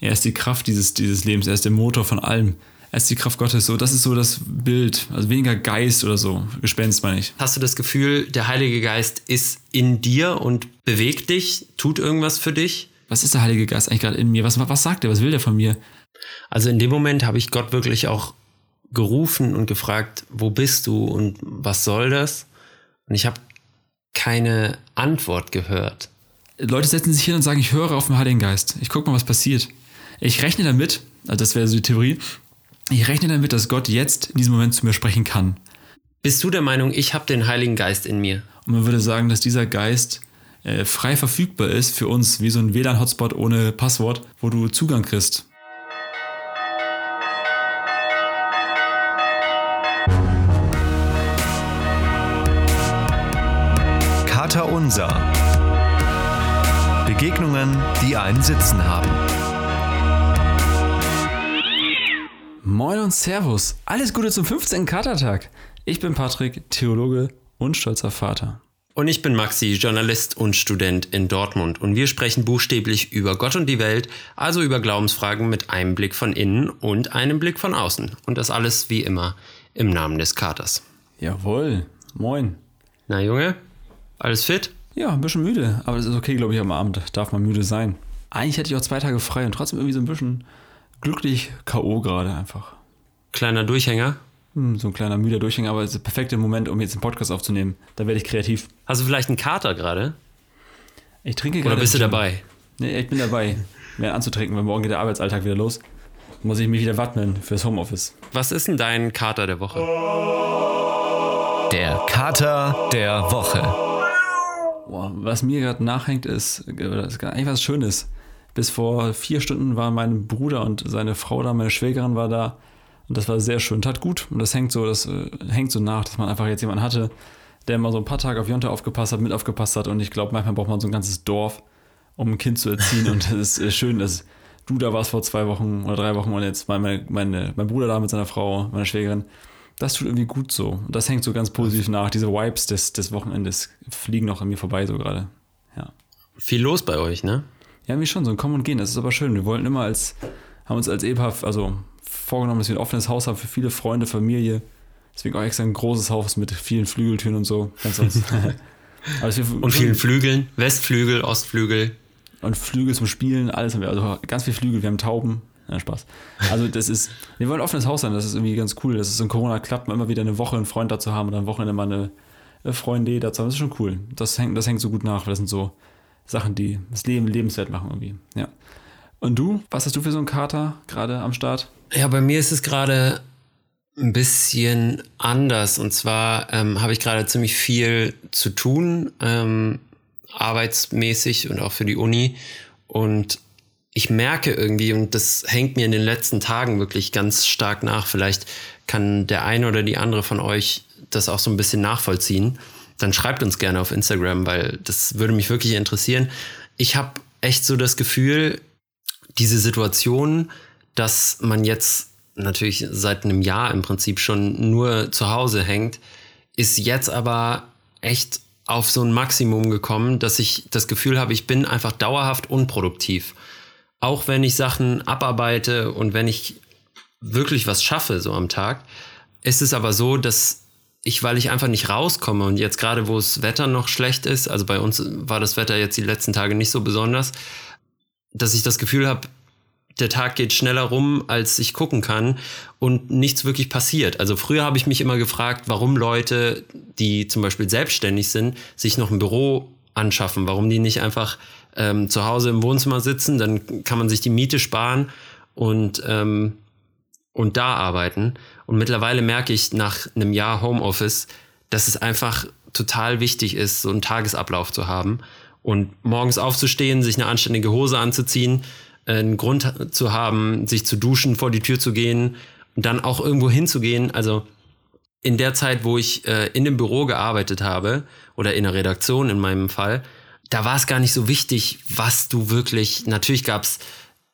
Er ist die Kraft dieses, dieses Lebens, er ist der Motor von allem. Er ist die Kraft Gottes, so, das ist so das Bild. Also weniger Geist oder so, Gespenst meine ich. Hast du das Gefühl, der Heilige Geist ist in dir und bewegt dich, tut irgendwas für dich? Was ist der Heilige Geist eigentlich gerade in mir? Was, was sagt er? Was will der von mir? Also in dem Moment habe ich Gott wirklich auch gerufen und gefragt, wo bist du und was soll das? Und ich habe keine Antwort gehört. Leute setzen sich hin und sagen, ich höre auf den Heiligen Geist. Ich gucke mal, was passiert. Ich rechne damit, also das wäre so die Theorie, ich rechne damit, dass Gott jetzt in diesem Moment zu mir sprechen kann. Bist du der Meinung, ich habe den Heiligen Geist in mir? Und man würde sagen, dass dieser Geist äh, frei verfügbar ist für uns, wie so ein WLAN-Hotspot ohne Passwort, wo du Zugang kriegst. Kater Unser. Begegnungen, die einen Sitzen haben. Moin und Servus. Alles Gute zum 15. Katertag. Ich bin Patrick, Theologe und stolzer Vater. Und ich bin Maxi, Journalist und Student in Dortmund. Und wir sprechen buchstäblich über Gott und die Welt, also über Glaubensfragen mit einem Blick von innen und einem Blick von außen. Und das alles wie immer im Namen des Katers. Jawohl. Moin. Na Junge, alles fit? Ja, ein bisschen müde, aber das ist okay, glaube ich, am Abend darf man müde sein. Eigentlich hätte ich auch zwei Tage frei und trotzdem irgendwie so ein bisschen glücklich K.O. gerade einfach. Kleiner Durchhänger? Hm, so ein kleiner müder Durchhänger, aber es ist der perfekte Moment, um jetzt einen Podcast aufzunehmen. Da werde ich kreativ. Hast du vielleicht einen Kater gerade? Ich trinke gerade. Oder bist du dabei? Nee, ich bin dabei, mehr anzutrinken, weil morgen geht der Arbeitsalltag wieder los. Muss ich mich wieder wappnen fürs Homeoffice. Was ist denn dein Kater der Woche? Der Kater der Woche. Boah, was mir gerade nachhängt, ist, das ist eigentlich was Schönes. Bis vor vier Stunden war mein Bruder und seine Frau da, meine Schwägerin war da. Und das war sehr schön, tat gut. Und das hängt so, das äh, hängt so nach, dass man einfach jetzt jemanden hatte, der mal so ein paar Tage auf Jonte aufgepasst hat, mit aufgepasst hat. Und ich glaube, manchmal braucht man so ein ganzes Dorf, um ein Kind zu erziehen. und es ist äh, schön, dass du da warst vor zwei Wochen oder drei Wochen und jetzt meine, meine, mein Bruder da mit seiner Frau, meiner Schwägerin. Das tut irgendwie gut so. Und das hängt so ganz positiv nach. Diese Vibes des, des Wochenendes fliegen noch an mir vorbei so gerade. Ja. Viel los bei euch, ne? Ja, wie schon, so ein Kommen und Gehen. Das ist aber schön. Wir wollten immer als, haben uns als Ehepaar, also vorgenommen, dass wir ein offenes Haus haben für viele Freunde, Familie. Deswegen auch extra ein großes Haus mit vielen Flügeltüren und so. Ganz sonst. wir Und vielen Flügeln. Westflügel, Ostflügel. und Flügel zum Spielen, alles haben wir. Also ganz viele Flügel, wir haben Tauben. Ja, Spaß. Also das ist, wir wollen ein offenes Haus sein, das ist irgendwie ganz cool. dass es in Corona klappt, immer wieder eine Woche einen Freund dazu haben oder am Wochenende mal eine, eine Freundin dazu haben. Das ist schon cool. Das hängt, das hängt so gut nach, weil das sind so Sachen, die das Leben lebenswert machen irgendwie. Ja. Und du, was hast du für so einen Kater gerade am Start? Ja, bei mir ist es gerade ein bisschen anders. Und zwar ähm, habe ich gerade ziemlich viel zu tun, ähm, arbeitsmäßig und auch für die Uni. Und ich merke irgendwie, und das hängt mir in den letzten Tagen wirklich ganz stark nach, vielleicht kann der eine oder die andere von euch das auch so ein bisschen nachvollziehen, dann schreibt uns gerne auf Instagram, weil das würde mich wirklich interessieren. Ich habe echt so das Gefühl, diese Situation, dass man jetzt natürlich seit einem Jahr im Prinzip schon nur zu Hause hängt, ist jetzt aber echt auf so ein Maximum gekommen, dass ich das Gefühl habe, ich bin einfach dauerhaft unproduktiv. Auch wenn ich Sachen abarbeite und wenn ich wirklich was schaffe so am Tag, ist es aber so, dass ich, weil ich einfach nicht rauskomme und jetzt gerade, wo das Wetter noch schlecht ist, also bei uns war das Wetter jetzt die letzten Tage nicht so besonders, dass ich das Gefühl habe, der Tag geht schneller rum, als ich gucken kann und nichts wirklich passiert. Also früher habe ich mich immer gefragt, warum Leute, die zum Beispiel selbstständig sind, sich noch ein Büro anschaffen, warum die nicht einfach ähm, zu Hause im Wohnzimmer sitzen, dann kann man sich die Miete sparen und, ähm, und da arbeiten. Und mittlerweile merke ich nach einem Jahr Homeoffice, dass es einfach total wichtig ist, so einen Tagesablauf zu haben und morgens aufzustehen, sich eine anständige Hose anzuziehen, einen Grund zu haben, sich zu duschen, vor die Tür zu gehen und dann auch irgendwo hinzugehen. Also in der Zeit, wo ich äh, in dem Büro gearbeitet habe oder in der Redaktion in meinem Fall, da war es gar nicht so wichtig, was du wirklich, natürlich gab es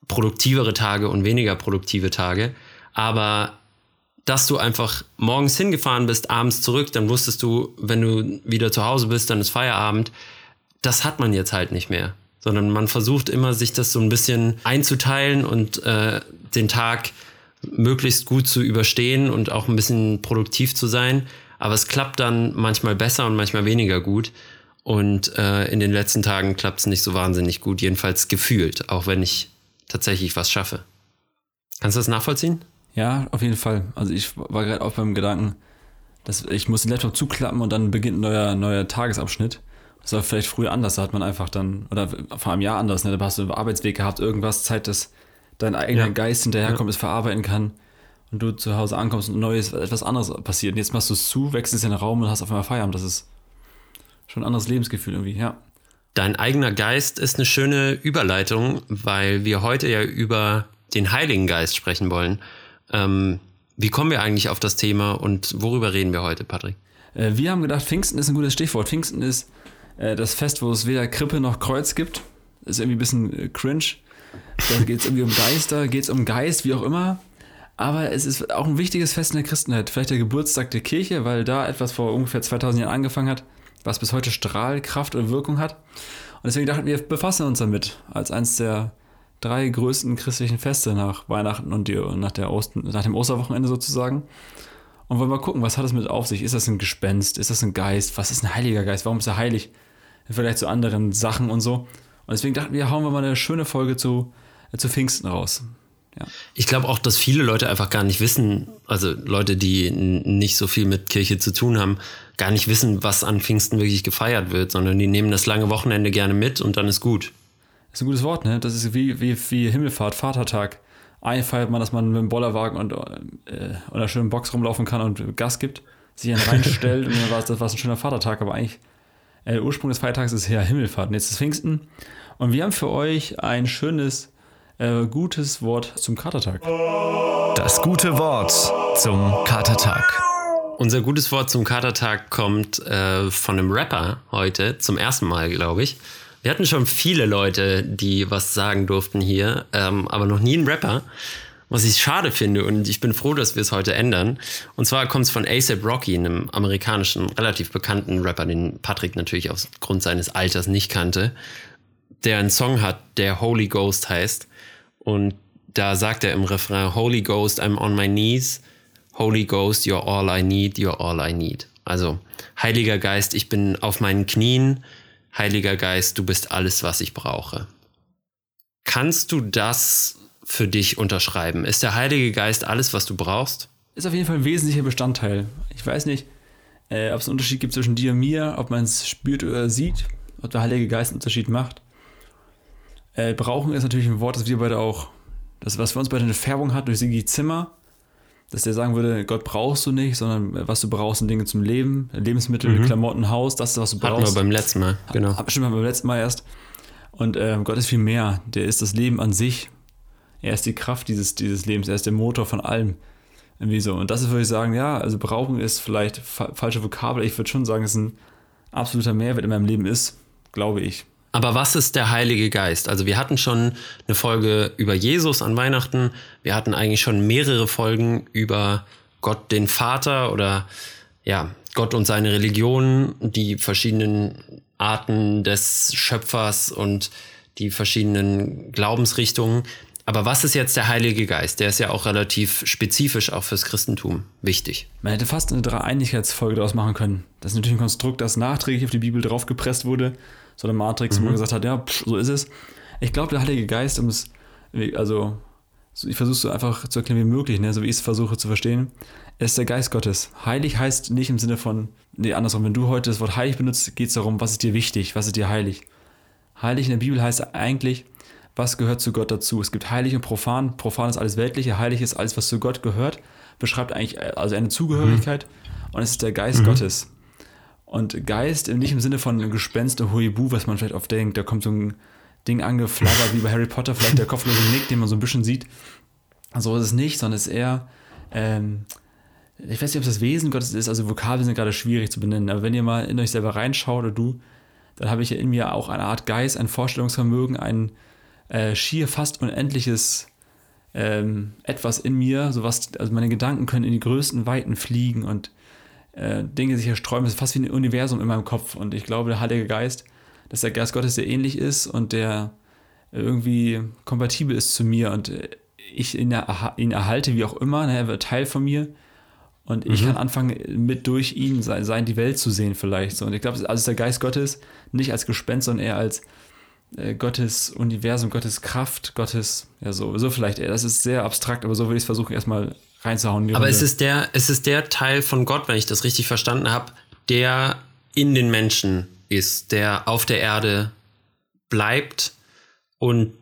produktivere Tage und weniger produktive Tage, aber dass du einfach morgens hingefahren bist, abends zurück, dann wusstest du, wenn du wieder zu Hause bist, dann ist Feierabend. Das hat man jetzt halt nicht mehr. sondern man versucht immer, sich das so ein bisschen einzuteilen und äh, den Tag möglichst gut zu überstehen und auch ein bisschen produktiv zu sein. Aber es klappt dann manchmal besser und manchmal weniger gut. Und äh, in den letzten Tagen klappt es nicht so wahnsinnig gut, jedenfalls gefühlt, auch wenn ich tatsächlich was schaffe. Kannst du das nachvollziehen? Ja, auf jeden Fall. Also ich war gerade auch beim Gedanken, dass ich muss den Laptop zuklappen und dann beginnt ein neuer, neuer Tagesabschnitt. Das war vielleicht früher anders, da hat man einfach dann, oder vor einem Jahr anders, ne? da hast du einen Arbeitsweg gehabt, irgendwas, Zeit, dass dein eigener ja. Geist hinterherkommt, ja. es verarbeiten kann und du zu Hause ankommst und Neues, etwas anderes passiert. Und jetzt machst du es zu, wechselst in den Raum und hast auf einmal Feierabend. Das ist schon ein anderes Lebensgefühl irgendwie, ja. Dein eigener Geist ist eine schöne Überleitung, weil wir heute ja über den Heiligen Geist sprechen wollen. Ähm, wie kommen wir eigentlich auf das Thema und worüber reden wir heute, Patrick? Äh, wir haben gedacht, Pfingsten ist ein gutes Stichwort. Pfingsten ist äh, das Fest, wo es weder Krippe noch Kreuz gibt. Ist irgendwie ein bisschen äh, cringe. Da geht es irgendwie um Geister, geht es um Geist, wie auch immer. Aber es ist auch ein wichtiges Fest in der Christenheit. Vielleicht der Geburtstag der Kirche, weil da etwas vor ungefähr 2000 Jahren angefangen hat, was bis heute Strahlkraft und Wirkung hat. Und deswegen dachten wir, befassen uns damit als eines der drei größten christlichen Feste nach Weihnachten und, die, nach, der Osten, nach dem Osterwochenende sozusagen. Und wollen mal gucken, was hat es mit auf sich? Ist das ein Gespenst? Ist das ein Geist? Was ist ein Heiliger Geist? Warum ist er heilig? Vielleicht zu anderen Sachen und so. Und deswegen dachten wir, hauen wir mal eine schöne Folge zu, äh, zu Pfingsten raus. Ja. Ich glaube auch, dass viele Leute einfach gar nicht wissen, also Leute, die nicht so viel mit Kirche zu tun haben, gar nicht wissen, was an Pfingsten wirklich gefeiert wird, sondern die nehmen das lange Wochenende gerne mit und dann ist gut. Das ist ein gutes Wort, ne? Das ist wie, wie, wie Himmelfahrt, Vatertag. Einfeiert man, dass man mit dem Bollerwagen und äh, einer schönen Box rumlaufen kann und Gas gibt, sich einen reinstellt und dann war es, das war ein schöner Vatertag, aber eigentlich äh, der Ursprung des Feiertags ist ja Himmelfahrt und jetzt ist Pfingsten. Und wir haben für euch ein schönes äh, gutes Wort zum Katertag. Das gute Wort zum Katertag. Unser gutes Wort zum Katertag kommt äh, von einem Rapper heute, zum ersten Mal, glaube ich. Wir hatten schon viele Leute, die was sagen durften hier, ähm, aber noch nie einen Rapper. Was ich schade finde und ich bin froh, dass wir es heute ändern. Und zwar kommt es von ASAP Rocky, einem amerikanischen, relativ bekannten Rapper, den Patrick natürlich aufgrund seines Alters nicht kannte, der einen Song hat, der Holy Ghost heißt. Und da sagt er im Refrain, Holy Ghost, I'm on my knees. Holy Ghost, you're all I need, you're all I need. Also, Heiliger Geist, ich bin auf meinen Knien. Heiliger Geist, du bist alles, was ich brauche. Kannst du das für dich unterschreiben? Ist der Heilige Geist alles, was du brauchst? Ist auf jeden Fall ein wesentlicher Bestandteil. Ich weiß nicht, äh, ob es einen Unterschied gibt zwischen dir und mir, ob man es spürt oder sieht, ob der Heilige Geist einen Unterschied macht. Äh, brauchen ist natürlich ein Wort, das wir beide auch, das, was für uns beide eine Färbung hat durch Sigi Zimmer, dass der sagen würde, Gott brauchst du nicht, sondern was du brauchst, sind Dinge zum Leben, Lebensmittel, mhm. Klamotten, Haus, das ist, was du brauchst. Hatten wir beim letzten Mal, genau. Stimmt, beim letzten Mal erst. Und äh, Gott ist viel mehr. Der ist das Leben an sich. Er ist die Kraft dieses, dieses Lebens. Er ist der Motor von allem. Irgendwie so. Und das ist, würde ich sagen, ja, also brauchen ist vielleicht fa falsche Vokabel. Ich würde schon sagen, dass es ein absoluter Mehrwert in meinem Leben ist, glaube ich. Aber was ist der Heilige Geist? Also wir hatten schon eine Folge über Jesus an Weihnachten. Wir hatten eigentlich schon mehrere Folgen über Gott den Vater oder ja, Gott und seine Religion, die verschiedenen Arten des Schöpfers und die verschiedenen Glaubensrichtungen. Aber was ist jetzt der Heilige Geist? Der ist ja auch relativ spezifisch auch fürs Christentum wichtig. Man hätte fast eine Dreieinigkeitsfolge daraus machen können. Das ist natürlich ein Konstrukt, das nachträglich auf die Bibel draufgepresst wurde so eine Matrix, mhm. wo man gesagt hat, ja, pff, so ist es. Ich glaube, der Heilige Geist, um es, also ich versuche es so einfach zu erklären wie möglich, ne, so wie ich es versuche zu verstehen, ist der Geist Gottes. Heilig heißt nicht im Sinne von, nee, andersrum, wenn du heute das Wort heilig benutzt, geht es darum, was ist dir wichtig, was ist dir heilig. Heilig in der Bibel heißt eigentlich, was gehört zu Gott dazu. Es gibt heilig und profan. Profan ist alles Weltliche, heilig ist alles, was zu Gott gehört. Beschreibt eigentlich also eine Zugehörigkeit mhm. und es ist der Geist mhm. Gottes. Und Geist nicht im Sinne von Gespenst oder Huibu, was man vielleicht oft denkt, da kommt so ein Ding angeflattert wie bei Harry Potter, vielleicht der kopflose Nick, den man so ein bisschen sieht. So ist es nicht, sondern es ist eher, ähm, ich weiß nicht, ob es das Wesen Gottes ist, also Vokabeln sind gerade schwierig zu benennen, aber wenn ihr mal in euch selber reinschaut oder du, dann habe ich ja in mir auch eine Art Geist, ein Vorstellungsvermögen, ein äh, schier fast unendliches ähm, etwas in mir, sowas, also meine Gedanken können in die größten Weiten fliegen und äh, Dinge sich ersträuben. Es ist fast wie ein Universum in meinem Kopf. Und ich glaube, der Heilige Geist dass der Geist Gottes sehr ähnlich ist und der irgendwie kompatibel ist zu mir und ich ihn, ihn erhalte, wie auch immer. Ne, er wird Teil von mir und ich mhm. kann anfangen, mit durch ihn sein, die Welt zu sehen, vielleicht. So. Und ich glaube, also ist der Geist Gottes nicht als Gespenst, sondern eher als äh, Gottes Universum, Gottes Kraft, Gottes, ja, so, so vielleicht. Das ist sehr abstrakt, aber so würde ich es versuchen, erstmal reinzuhauen. Aber es ist, der, es ist der Teil von Gott, wenn ich das richtig verstanden habe, der in den Menschen ist, der auf der Erde bleibt und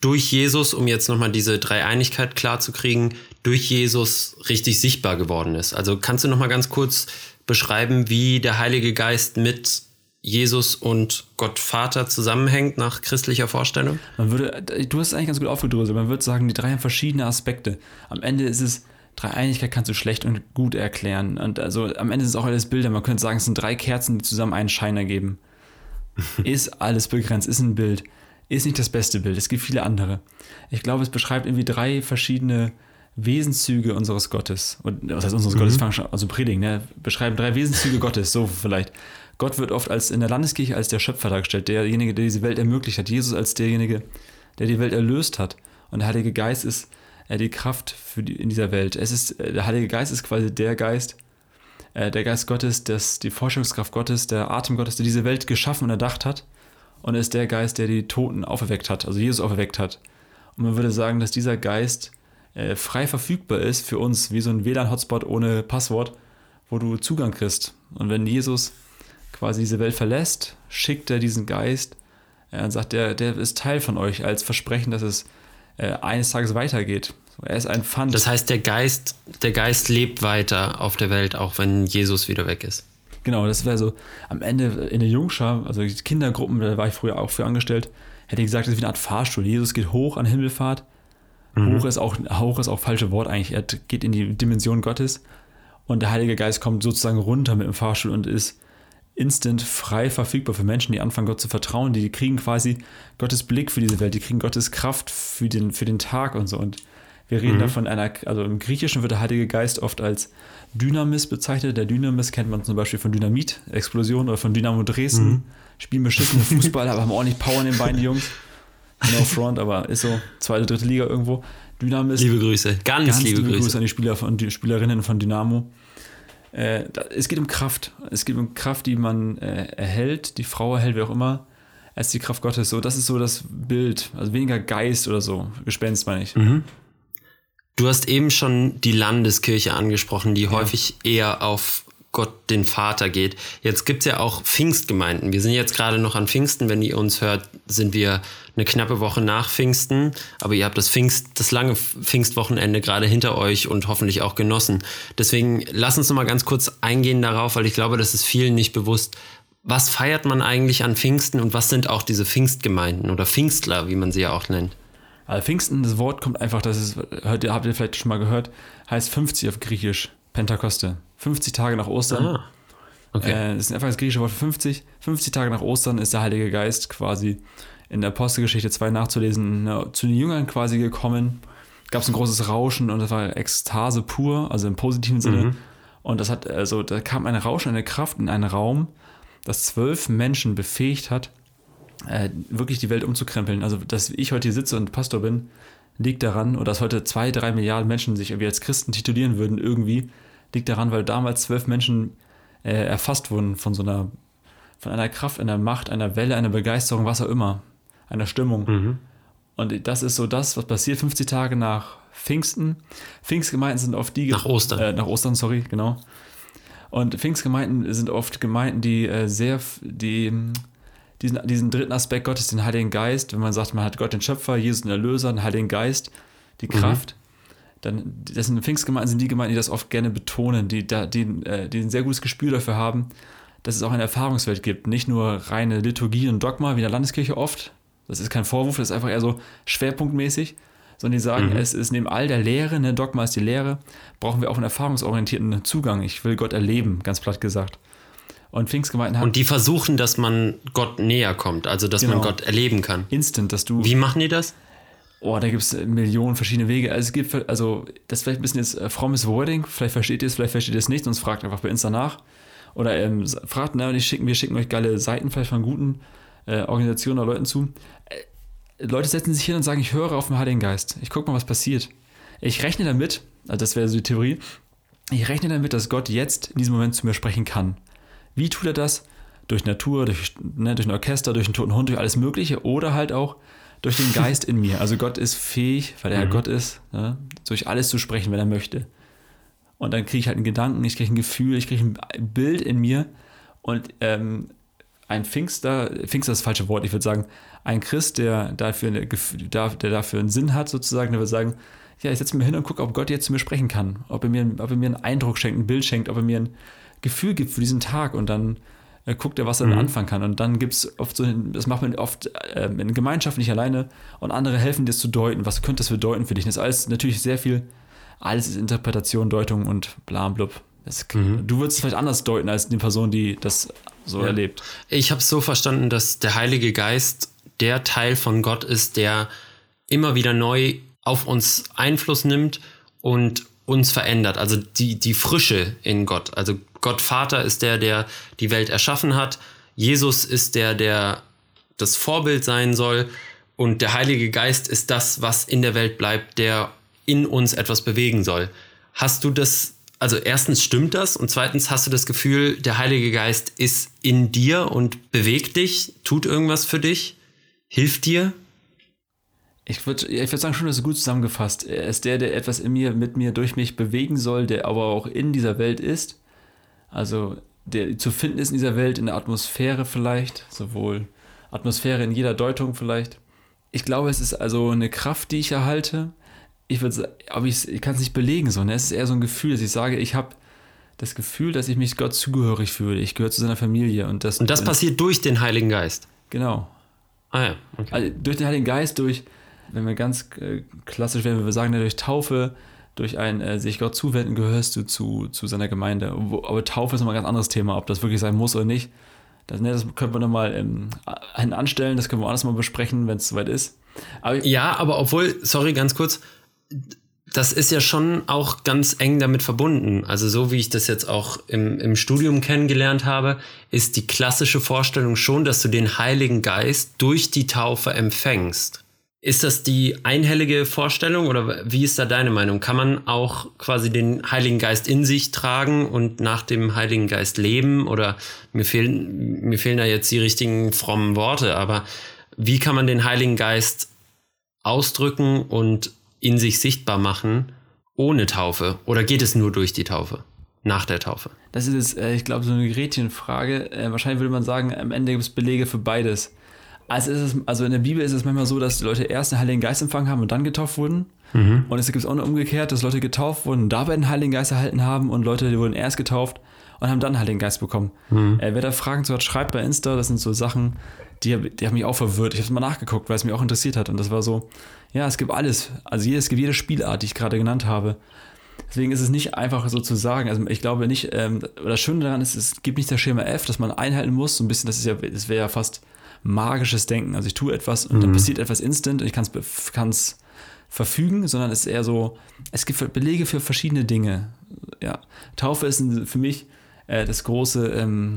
durch Jesus, um jetzt nochmal diese Dreieinigkeit klarzukriegen, durch Jesus richtig sichtbar geworden ist. Also kannst du nochmal ganz kurz beschreiben, wie der Heilige Geist mit Jesus und Gott Vater zusammenhängt nach christlicher Vorstellung? Man würde, du hast es eigentlich ganz gut aufgedröselt. Man würde sagen, die drei haben verschiedene Aspekte. Am Ende ist es, Dreieinigkeit kannst du schlecht und gut erklären. Und also am Ende ist es auch alles Bilder. Man könnte sagen, es sind drei Kerzen, die zusammen einen Schein ergeben. ist alles begrenzt, ist ein Bild ist nicht das beste Bild. Es gibt viele andere. Ich glaube, es beschreibt irgendwie drei verschiedene Wesenszüge unseres Gottes. Und was heißt unseres mhm. Gottes? Also Predigen, ne? Beschreiben drei Wesenszüge Gottes, so vielleicht. Gott wird oft als in der Landeskirche als der Schöpfer dargestellt, derjenige, der diese Welt ermöglicht hat. Jesus als derjenige, der die Welt erlöst hat. Und der Heilige Geist ist die Kraft für die, in dieser Welt. Es ist, äh, der Heilige Geist ist quasi der Geist, äh, der Geist Gottes, das, die Forschungskraft Gottes, der Atem Gottes, der diese Welt geschaffen und erdacht hat und ist der Geist, der die Toten auferweckt hat, also Jesus auferweckt hat. Und man würde sagen, dass dieser Geist äh, frei verfügbar ist für uns, wie so ein WLAN-Hotspot ohne Passwort, wo du Zugang kriegst. Und wenn Jesus quasi diese Welt verlässt, schickt er diesen Geist äh, und sagt, der, der ist Teil von euch, als Versprechen, dass es äh, eines Tages weitergeht. Er ist ein Pfand. Das heißt, der Geist, der Geist lebt weiter auf der Welt, auch wenn Jesus wieder weg ist. Genau, das wäre so am Ende in der Jungschar, also die Kindergruppen, da war ich früher auch für angestellt, hätte ich gesagt, das ist wie eine Art Fahrstuhl. Jesus geht hoch an Himmelfahrt. Mhm. Hoch ist auch hoch ist auch falsche Wort eigentlich. Er geht in die Dimension Gottes und der Heilige Geist kommt sozusagen runter mit dem Fahrstuhl und ist instant frei verfügbar für Menschen, die anfangen Gott zu vertrauen. Die kriegen quasi Gottes Blick für diese Welt, die kriegen Gottes Kraft für den, für den Tag und so. Und wir reden mhm. da von einer, also im Griechischen wird der Heilige Geist oft als Dynamis bezeichnet. Der Dynamis kennt man zum Beispiel von Dynamit-Explosion oder von Dynamo Dresden. Mhm. Spielen beschissene Fußball, aber haben ordentlich Power in den beiden Jungs. No front, aber ist so zweite, dritte Liga irgendwo. Dynamis. Liebe Grüße, ganz, ganz liebe, liebe Grüße. Grüße an die Spieler und die Spielerinnen von Dynamo. Äh, es geht um Kraft. Es geht um Kraft, die man äh, erhält, die Frau erhält, wie auch immer. Ist die Kraft Gottes. So, das ist so das Bild. Also weniger Geist oder so. Gespenst meine ich. Mhm. Du hast eben schon die Landeskirche angesprochen, die ja. häufig eher auf Gott den Vater geht. Jetzt gibt es ja auch Pfingstgemeinden. Wir sind jetzt gerade noch an Pfingsten. Wenn ihr uns hört, sind wir eine knappe Woche nach Pfingsten. Aber ihr habt das Pfingst, das lange Pfingstwochenende gerade hinter euch und hoffentlich auch genossen. Deswegen lass uns noch mal ganz kurz eingehen darauf, weil ich glaube, das ist vielen nicht bewusst. Was feiert man eigentlich an Pfingsten und was sind auch diese Pfingstgemeinden oder Pfingstler, wie man sie ja auch nennt? Also Pfingsten, das Wort kommt einfach, das ist, habt ihr vielleicht schon mal gehört, heißt 50 auf Griechisch, Pentakoste. 50 Tage nach Ostern. Ah, okay. Äh, das ist einfach das griechische Wort für 50. 50 Tage nach Ostern ist der Heilige Geist quasi in der Apostelgeschichte 2 nachzulesen, na, zu den Jüngern quasi gekommen. Gab es ein großes Rauschen und das war Ekstase pur, also im positiven Sinne. Mhm. Und das hat, also da kam ein Rauschen, eine Kraft in einen Raum, das zwölf Menschen befähigt hat, äh, wirklich die Welt umzukrempeln. Also, dass ich heute hier sitze und Pastor bin, liegt daran, oder dass heute zwei, drei Milliarden Menschen sich irgendwie als Christen titulieren würden, irgendwie, liegt daran, weil damals zwölf Menschen äh, erfasst wurden von so einer, von einer Kraft, einer Macht, einer Welle, einer Begeisterung, was auch immer, einer Stimmung. Mhm. Und das ist so das, was passiert 50 Tage nach Pfingsten. Pfingstgemeinden sind oft die. Nach Ostern. Äh, nach Ostern, sorry, genau. Und Pfingstgemeinden sind oft Gemeinden, die äh, sehr, die diesen, diesen dritten Aspekt Gottes, den Heiligen Geist, wenn man sagt, man hat Gott den Schöpfer, Jesus den Erlöser, den Heiligen Geist, die mhm. Kraft, dann das sind Pfingstgemeinden, sind die Gemeinden, die das oft gerne betonen, die, die, die, äh, die ein sehr gutes Gespür dafür haben, dass es auch eine Erfahrungswelt gibt, nicht nur reine Liturgie und Dogma wie in der Landeskirche oft. Das ist kein Vorwurf, das ist einfach eher so schwerpunktmäßig, sondern die sagen, mhm. es ist neben all der Lehre, ne, Dogma ist die Lehre, brauchen wir auch einen erfahrungsorientierten Zugang. Ich will Gott erleben, ganz platt gesagt. Und Pfingstgemeinden haben. Und die versuchen, dass man Gott näher kommt, also dass genau. man Gott erleben kann. Instant, dass du. Wie machen die das? Oh, da gibt es Millionen verschiedene Wege. Also es gibt, also das ist vielleicht ein bisschen jetzt äh, frommes Wording, vielleicht versteht ihr es, vielleicht versteht ihr es nicht, sonst fragt einfach bei Insta nach. Oder ähm, fragt, ne, die schicken, wir schicken euch geile Seiten vielleicht von guten äh, Organisationen oder Leuten zu. Äh, Leute setzen sich hin und sagen, ich höre auf den Heiligen Geist. Ich gucke mal, was passiert. Ich rechne damit, also das wäre so die Theorie, ich rechne damit, dass Gott jetzt in diesem Moment zu mir sprechen kann. Wie tut er das? Durch Natur, durch, ne, durch ein Orchester, durch einen toten Hund, durch alles Mögliche oder halt auch durch den Geist in mir. Also Gott ist fähig, weil er mhm. Gott ist, ne, durch alles zu sprechen, wenn er möchte. Und dann kriege ich halt einen Gedanken, ich kriege ein Gefühl, ich kriege ein Bild in mir und ähm, ein Pfingster, Pfingster ist das falsche Wort, ich würde sagen, ein Christ, der dafür, eine, der dafür einen Sinn hat, sozusagen, der würde sagen, ja, ich setze mich hin und gucke, ob Gott jetzt zu mir sprechen kann, ob er, mir, ob er mir einen Eindruck schenkt, ein Bild schenkt, ob er mir ein Gefühl gibt für diesen Tag und dann äh, guckt er, was er mhm. anfangen kann. Und dann gibt es oft so, das macht man oft äh, in Gemeinschaft, nicht alleine und andere helfen dir zu deuten, was könnte das bedeuten für dich. Das ist alles natürlich sehr viel, alles ist Interpretation, Deutung und bla blub. Das, mhm. Du würdest es vielleicht anders deuten als die Person, die das so ja. erlebt. Ich habe es so verstanden, dass der Heilige Geist der Teil von Gott ist, der immer wieder neu auf uns Einfluss nimmt und uns verändert. Also die, die Frische in Gott. Also Gott Vater ist der, der die Welt erschaffen hat. Jesus ist der, der das Vorbild sein soll. Und der Heilige Geist ist das, was in der Welt bleibt, der in uns etwas bewegen soll. Hast du das, also erstens stimmt das und zweitens hast du das Gefühl, der Heilige Geist ist in dir und bewegt dich, tut irgendwas für dich, hilft dir? Ich würde ich würd sagen, schon, das ist gut zusammengefasst. Er ist der, der etwas in mir, mit mir, durch mich bewegen soll, der aber auch in dieser Welt ist. Also, der zu finden ist in dieser Welt, in der Atmosphäre vielleicht, sowohl Atmosphäre in jeder Deutung vielleicht. Ich glaube, es ist also eine Kraft, die ich erhalte. Ich würde aber ich, ich kann es nicht belegen, so. Ne? Es ist eher so ein Gefühl, dass ich sage, ich habe das Gefühl, dass ich mich Gott zugehörig fühle. Ich gehöre zu seiner Familie. Und das, und das passiert durch den Heiligen Geist. Genau. Ah ja, okay. Also durch den Heiligen Geist, durch wenn wir ganz äh, klassisch werden, wir sagen, durch Taufe, durch ein äh, sich Gott zuwenden, gehörst du zu, zu seiner Gemeinde. Aber Taufe ist nochmal ein ganz anderes Thema, ob das wirklich sein muss oder nicht. Das, ne, das können wir nochmal ähm, anstellen, das können wir alles mal besprechen, wenn es soweit ist. Aber ja, aber obwohl, sorry, ganz kurz, das ist ja schon auch ganz eng damit verbunden. Also so wie ich das jetzt auch im, im Studium kennengelernt habe, ist die klassische Vorstellung schon, dass du den Heiligen Geist durch die Taufe empfängst. Ist das die einhellige Vorstellung oder wie ist da deine Meinung? Kann man auch quasi den Heiligen Geist in sich tragen und nach dem Heiligen Geist leben? Oder mir fehlen, mir fehlen da jetzt die richtigen frommen Worte, aber wie kann man den Heiligen Geist ausdrücken und in sich sichtbar machen ohne Taufe? Oder geht es nur durch die Taufe? Nach der Taufe? Das ist, äh, ich glaube, so eine Gretchenfrage. Äh, wahrscheinlich würde man sagen, am Ende gibt es Belege für beides. Also, es, also in der Bibel ist es manchmal so, dass die Leute erst den Heiligen Geist empfangen haben und dann getauft wurden. Mhm. Und es gibt auch noch umgekehrt, dass Leute getauft wurden, dabei den Heiligen Geist erhalten haben und Leute, die wurden erst getauft und haben dann den Heiligen Geist bekommen. Mhm. Äh, wer da Fragen zu hat, schreibt bei Insta. Das sind so Sachen, die, die haben mich auch verwirrt. Ich habe es mal nachgeguckt, weil es mich auch interessiert hat. Und das war so, ja, es gibt alles. Also es gibt jede Spielart, die ich gerade genannt habe. Deswegen ist es nicht einfach so zu sagen. Also ich glaube nicht, ähm, das Schöne daran ist, es gibt nicht das Schema F, das man einhalten muss. So ein bisschen, das ist ja, das wäre ja fast magisches Denken. Also ich tue etwas und mhm. dann passiert etwas instant und ich kann es verfügen, sondern es ist eher so, es gibt Belege für verschiedene Dinge. Ja, Taufe ist für mich äh, das große ähm,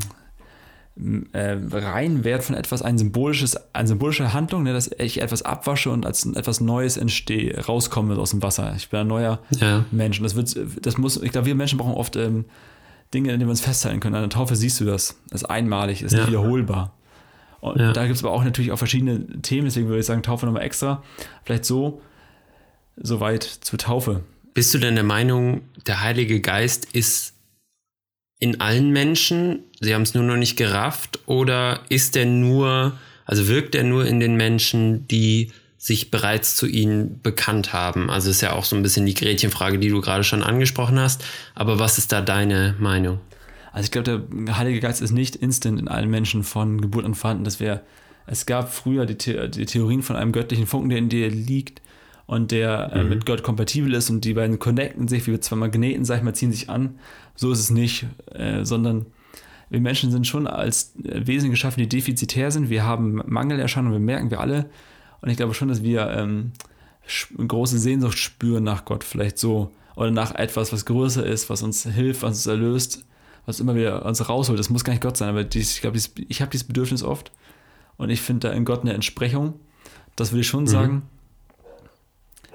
äh, Reinwert von etwas, ein symbolisches, eine symbolische Handlung, ne, dass ich etwas abwasche und als etwas Neues entstehe, rauskomme aus dem Wasser. Ich bin ein neuer ja. Mensch und das wird, das muss, ich glaube, wir Menschen brauchen oft ähm, Dinge, in denen wir uns festhalten können. An der Taufe siehst du das. Das ist einmalig, ist ja. wiederholbar. Und ja. da gibt es aber auch natürlich auch verschiedene Themen, deswegen würde ich sagen, Taufe nochmal extra. Vielleicht so, soweit zur Taufe. Bist du denn der Meinung, der Heilige Geist ist in allen Menschen, sie haben es nur noch nicht gerafft, oder ist er nur, also wirkt er nur in den Menschen, die sich bereits zu ihnen bekannt haben? Also ist ja auch so ein bisschen die Gretchenfrage, die du gerade schon angesprochen hast. Aber was ist da deine Meinung? Also ich glaube, der Heilige Geist ist nicht instant in allen Menschen von Geburt an vorhanden. Das wäre, es gab früher die, The die, Theorien von einem göttlichen Funken, der in dir liegt und der äh, mhm. mit Gott kompatibel ist und die beiden connecten sich wie zwei Magneten, sag ich mal, ziehen sich an. So ist es nicht, äh, sondern wir Menschen sind schon als äh, Wesen geschaffen, die defizitär sind. Wir haben Mangelerscheinungen, wir merken wir alle. Und ich glaube schon, dass wir ähm, große Sehnsucht spüren nach Gott, vielleicht so. Oder nach etwas, was größer ist, was uns hilft, was uns erlöst was immer wieder uns rausholt. Das muss gar nicht Gott sein, aber dies, ich glaube, ich habe dieses Bedürfnis oft. Und ich finde da in Gott eine Entsprechung. Das will ich schon sagen.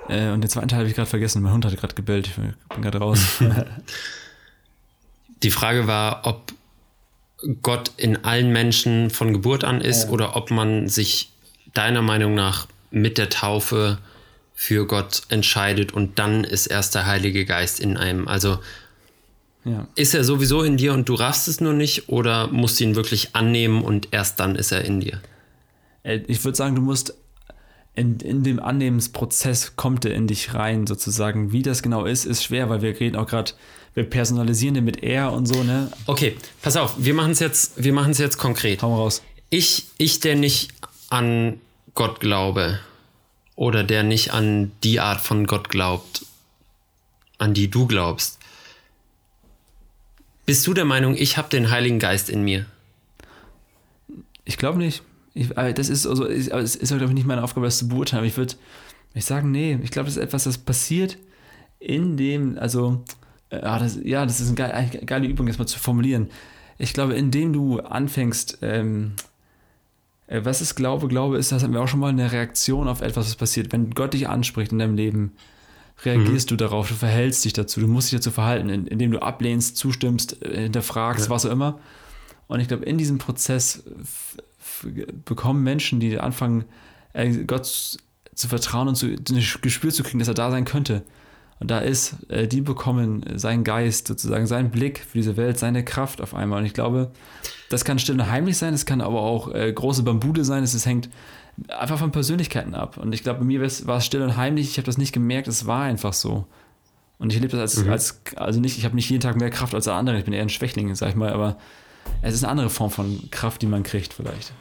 Äh, und den zweiten Teil habe ich gerade vergessen. Mein Hund hat gerade gebellt. Ich bin gerade raus. Die Frage war, ob Gott in allen Menschen von Geburt an ist oder ob man sich deiner Meinung nach mit der Taufe für Gott entscheidet und dann ist erst der Heilige Geist in einem. Also ja. ist er sowieso in dir und du raffst es nur nicht oder musst du ihn wirklich annehmen und erst dann ist er in dir? Äh, Ich würde sagen, du musst in, in dem Annehmensprozess kommt er in dich rein, sozusagen. Wie das genau ist, ist schwer, weil wir reden auch gerade, wir personalisieren den mit er und so, ne? Okay, pass auf, wir machen es jetzt, wir machen es jetzt konkret. Mal raus. Ich, ich, der nicht an Gott glaube oder der nicht an die Art von Gott glaubt, an die du glaubst, bist du der Meinung, ich habe den Heiligen Geist in mir? Ich glaube nicht. Ich, das ist also, aber es ist, glaube ich, nicht meine Aufgabe, das zu beurteilen. Ich würde ich sagen, nee, ich glaube, das ist etwas, das passiert in dem, also, äh, ah, das, ja, das ist eine geile, geile Übung, das mal zu formulieren. Ich glaube, indem du anfängst, ähm, äh, was ist Glaube? Glaube ist, das hatten wir auch schon mal, eine Reaktion auf etwas, was passiert. Wenn Gott dich anspricht in deinem Leben, reagierst du darauf, du verhältst dich dazu, du musst dich dazu verhalten, in- indem du ablehnst, zustimmst, äh, hinterfragst, was auch immer. Und ich glaube, in diesem Prozess bekommen Menschen, die anfangen, äh, Gott zu vertrauen und zu, ein Gespür zu kriegen, dass er da sein könnte. Und da ist, äh, die bekommen seinen Geist, sozusagen seinen Blick für diese Welt, seine Kraft auf einmal. Und ich glaube, das kann still und heimlich sein, es kann aber auch große Bambude sein, es hängt einfach von Persönlichkeiten ab. Und ich glaube, bei mir war es still und heimlich, ich habe das nicht gemerkt, es war einfach so. Und ich erlebe das als, als also nicht, ich habe nicht jeden Tag mehr Kraft als der andere, ich bin eher ein Schwächling, sag ich mal, aber es ist eine andere Form von Kraft, die man kriegt vielleicht.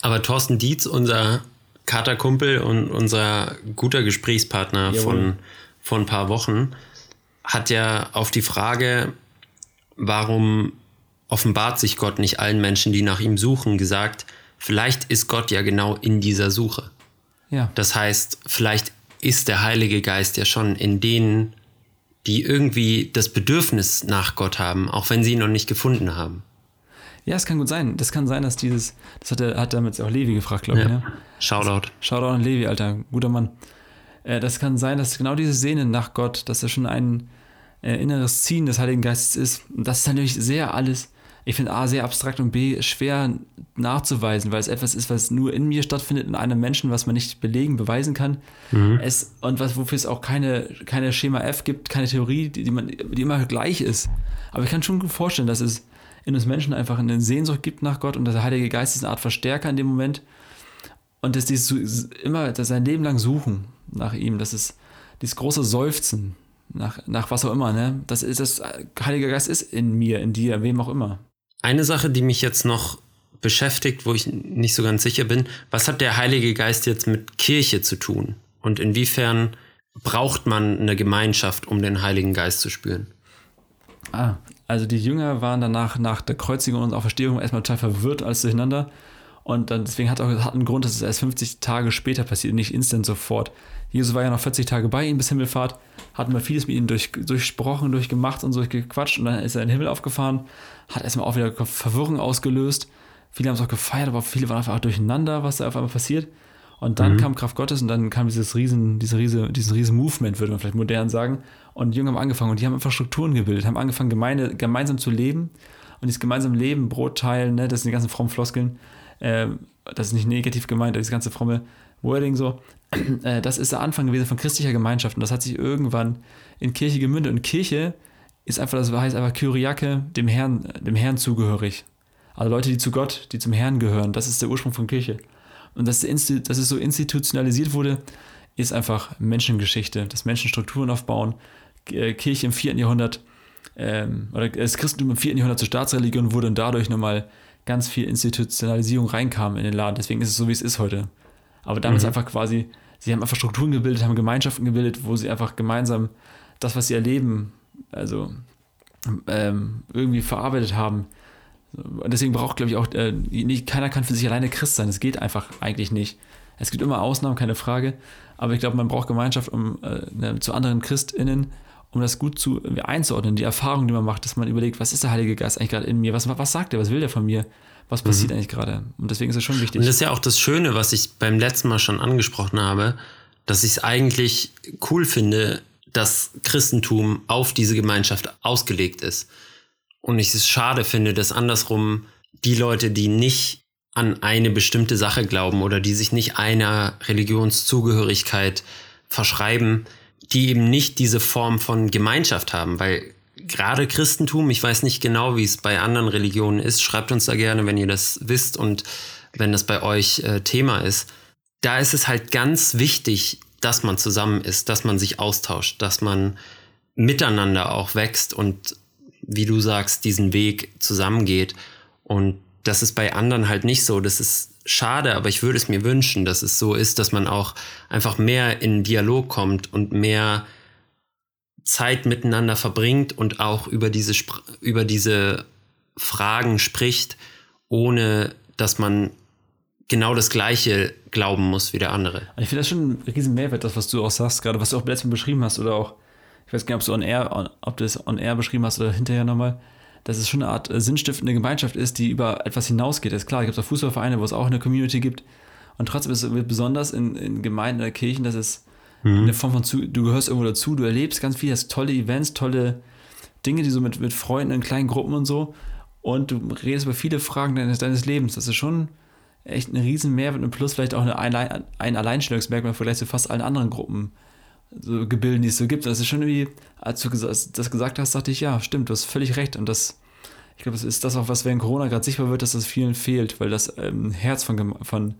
Aber Thorsten Dietz, unser Katerkumpel und unser guter Gesprächspartner Jawohl. von vor ein paar Wochen, hat ja auf die Frage, warum offenbart sich Gott nicht allen Menschen, die nach ihm suchen, gesagt, vielleicht ist Gott ja genau in dieser Suche. Ja. Das heißt, vielleicht ist der Heilige Geist ja schon in denen, die irgendwie das Bedürfnis nach Gott haben, auch wenn sie ihn noch nicht gefunden haben. Ja, es kann gut sein. Das kann sein, dass dieses, das hat, er, hat damit auch Levi gefragt, glaube ich. Ne? Shoutout. Shoutout an Levi, Alter, guter Mann. Äh, das kann sein, dass genau diese Sehne nach Gott, dass er schon ein äh, inneres Ziehen des Heiligen Geistes ist. Und das ist natürlich sehr alles, ich finde A, sehr abstrakt und B, schwer nachzuweisen, weil es etwas ist, was nur in mir stattfindet, in einem Menschen, was man nicht belegen, beweisen kann. Es, und was, wofür es auch keine, keine Schema F gibt, keine Theorie, die, die, man, die immer gleich ist. Aber ich kann schon gut vorstellen, dass es in uns Menschen einfach eine Sehnsucht gibt nach Gott und der Heilige Geist ist eine Art Verstärker in dem Moment. Und dass die so- immer dass sein Leben lang suchen nach ihm, das ist dieses große Seufzen nach, nach was auch immer, ne? Das ist das Heilige Geist ist in mir, in dir, wem auch immer. Eine Sache, die mich jetzt noch beschäftigt, wo ich nicht so ganz sicher bin, was hat der Heilige Geist jetzt mit Kirche zu tun? Und inwiefern braucht man eine Gemeinschaft, um den Heiligen Geist zu spüren? Ah, also die Jünger waren danach nach der Kreuzigung und Auferstehung erstmal total verwirrt alles durcheinander. Und dann, deswegen hat auch hat einen Grund, dass es erst 50 Tage später passiert, nicht instant sofort. Jesus war ja noch 40 Tage bei ihnen bis Himmelfahrt, hatten wir vieles mit ihnen durch, durchsprochen, durchgemacht und durchgequatscht und dann ist er in den Himmel aufgefahren, hat erstmal auch wieder Verwirrung ausgelöst. Viele haben es auch gefeiert, aber viele waren einfach durcheinander, was da auf einmal passiert. Und dann kam Kraft Gottes und dann kam dieses riesen, diese riese, dieses riesen Movement, würde man vielleicht modern sagen. Und die Jünger haben angefangen und die haben einfach Strukturen gebildet, haben angefangen, gemeine, gemeinsam zu leben. Und dieses gemeinsame Leben, Brot teilen, ne, das sind die ganzen frommen Floskeln. Äh, das ist nicht negativ gemeint, das ganze fromme Wording so. Äh, das ist der Anfang gewesen von christlicher Gemeinschaft. Und das hat sich irgendwann in Kirche gemündet. Und Kirche ist einfach, das heißt einfach Kyriake, dem Herrn, dem Herrn zugehörig. Also Leute, die zu Gott, die zum Herrn gehören. Das ist der Ursprung von Kirche. Und dass, dass es so institutionalisiert wurde, ist einfach Menschengeschichte, dass Menschen Strukturen aufbauen. Äh, Kirche im 4. Jahrhundert ähm, oder das Christentum im 4. Jahrhundert zur Staatsreligion wurde und dadurch nochmal ganz viel Institutionalisierung reinkam in den Laden. Deswegen ist es so, wie es ist heute. Aber damals einfach quasi, sie haben einfach Strukturen gebildet, haben Gemeinschaften gebildet, wo sie einfach gemeinsam das, was sie erleben, also ähm, irgendwie verarbeitet haben. Und deswegen braucht, glaube ich, auch, äh, nicht, keiner kann für sich alleine Christ sein. Das geht einfach eigentlich nicht. Es gibt immer Ausnahmen, keine Frage. Aber ich glaube, man braucht Gemeinschaft um, äh, ne, zu anderen ChristInnen, um das gut zu irgendwie einzuordnen. Die Erfahrung, die man macht, dass man überlegt, was ist der Heilige Geist eigentlich gerade in mir? Was, was sagt er? Was will der von mir? was passiert mhm. eigentlich gerade. Und deswegen ist es schon wichtig. Und das ist ja auch das Schöne, was ich beim letzten Mal schon angesprochen habe, dass ich es eigentlich cool finde, dass Christentum auf diese Gemeinschaft ausgelegt ist. Und ich es schade finde, dass andersrum die Leute, die nicht an eine bestimmte Sache glauben oder die sich nicht einer Religionszugehörigkeit verschreiben, die eben nicht diese Form von Gemeinschaft haben, weil gerade Christentum, ich weiß nicht genau, wie es bei anderen Religionen ist, schreibt uns da gerne, wenn ihr das wisst und wenn das bei euch äh, Thema ist. Da ist es halt ganz wichtig, dass man zusammen ist, dass man sich austauscht, dass man miteinander auch wächst und wie du sagst, diesen Weg zusammengeht. Und das ist bei anderen halt nicht so. Das ist schade, aber ich würde es mir wünschen, dass es so ist, dass man auch einfach mehr in Dialog kommt und mehr Zeit miteinander verbringt und auch über diese, über diese Fragen spricht, ohne dass man genau das Gleiche glauben muss wie der andere. Ich finde das schon ein riesen Mehrwert, das, was du auch sagst, gerade was du auch letztes Mal beschrieben hast oder auch, ich weiß gar nicht, ob du on air, ob du es on air beschrieben hast oder hinterher nochmal, dass es schon eine Art äh, sinnstiftende Gemeinschaft ist, die über etwas hinausgeht. Das ist klar, es gibt auch Fußballvereine, wo es auch eine Community gibt. Und trotzdem ist es besonders in, in Gemeinden oder Kirchen, dass es mhm. eine Form von, zu, du gehörst irgendwo dazu, du erlebst ganz viel, hast tolle Events, tolle Dinge, die so mit, mit Freunden in kleinen Gruppen und so. Und du redest über viele Fragen deines, deines Lebens. Das ist schon echt ein riesen Mehrwert und plus vielleicht auch eine, ein, ein Alleinstellungsmerkmal Vergleich zu fast allen anderen Gruppen so Gebilden, die es so gibt. Das ist schon irgendwie, als du das gesagt hast, dachte ich, ja, stimmt, du hast völlig recht. Und das, ich glaube, das ist das auch, was während Corona gerade sichtbar wird, dass das vielen fehlt, weil das ähm, Herz von, von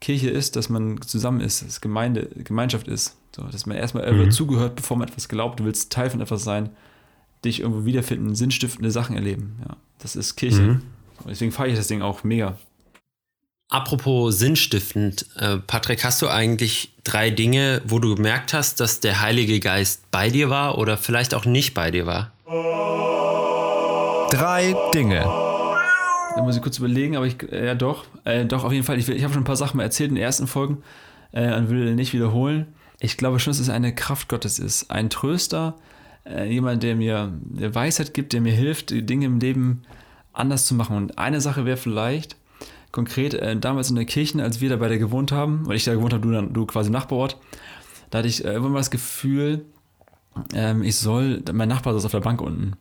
Kirche ist, dass man zusammen ist, dass Gemeinde, Gemeinschaft ist. So, dass man erstmal mhm. zugehört, bevor man etwas glaubt. Du willst Teil von etwas sein, dich irgendwo wiederfinden, sinnstiftende Sachen erleben. Ja, das ist Kirche. Mhm. Deswegen fahre ich das Ding auch mega. Apropos sinnstiftend, äh, Patrick, hast du eigentlich drei Dinge, wo du gemerkt hast, dass der Heilige Geist bei dir war oder vielleicht auch nicht bei dir war? Drei Dinge. Da muss ich kurz überlegen, aber ich, äh, ja doch, äh, doch auf jeden Fall. Ich, ich habe schon ein paar Sachen mal erzählt in den ersten Folgen äh, und will nicht wiederholen. Ich glaube schon, dass es eine Kraft Gottes ist, ein Tröster, äh, jemand, der mir der Weisheit gibt, der mir hilft, die Dinge im Leben anders zu machen. Und eine Sache wäre vielleicht, konkret äh, damals in der Kirche, als wir da beide gewohnt haben, weil ich da gewohnt habe, du, dann, du quasi Nachbarort, da hatte ich äh, irgendwann mal das Gefühl, ähm, ich soll, mein Nachbar saß auf der Bank unten.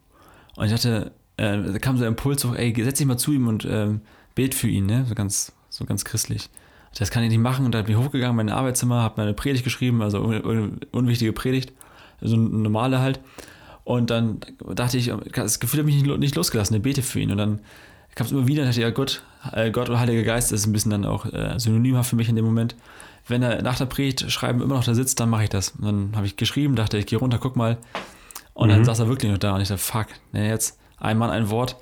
Und ich hatte, äh, da kam so der Impuls, so, ey, setz dich mal zu ihm und ähm, bet für ihn, ne? So ganz, so ganz christlich. Das kann ich nicht machen. Und da bin ich hochgegangen in mein Arbeitszimmer, habe meine Predigt geschrieben, also un unwichtige Predigt, so eine normale halt. Und dann dachte ich, das Gefühl hat mich nicht losgelassen, ich bete für ihn. Und dann kam es immer wieder, dachte ich, ja Gott, äh, Gott oder Heiliger Geist ist ein bisschen dann auch äh, synonymhaft für mich in dem Moment. Wenn er nach der Predigt schreiben immer noch da sitzt, dann mache ich das. Und dann habe ich geschrieben, dachte ich, geh runter, guck mal. Und mhm. dann saß er wirklich noch da und ich dachte, fuck, ne, jetzt ein Mann, ein Wort,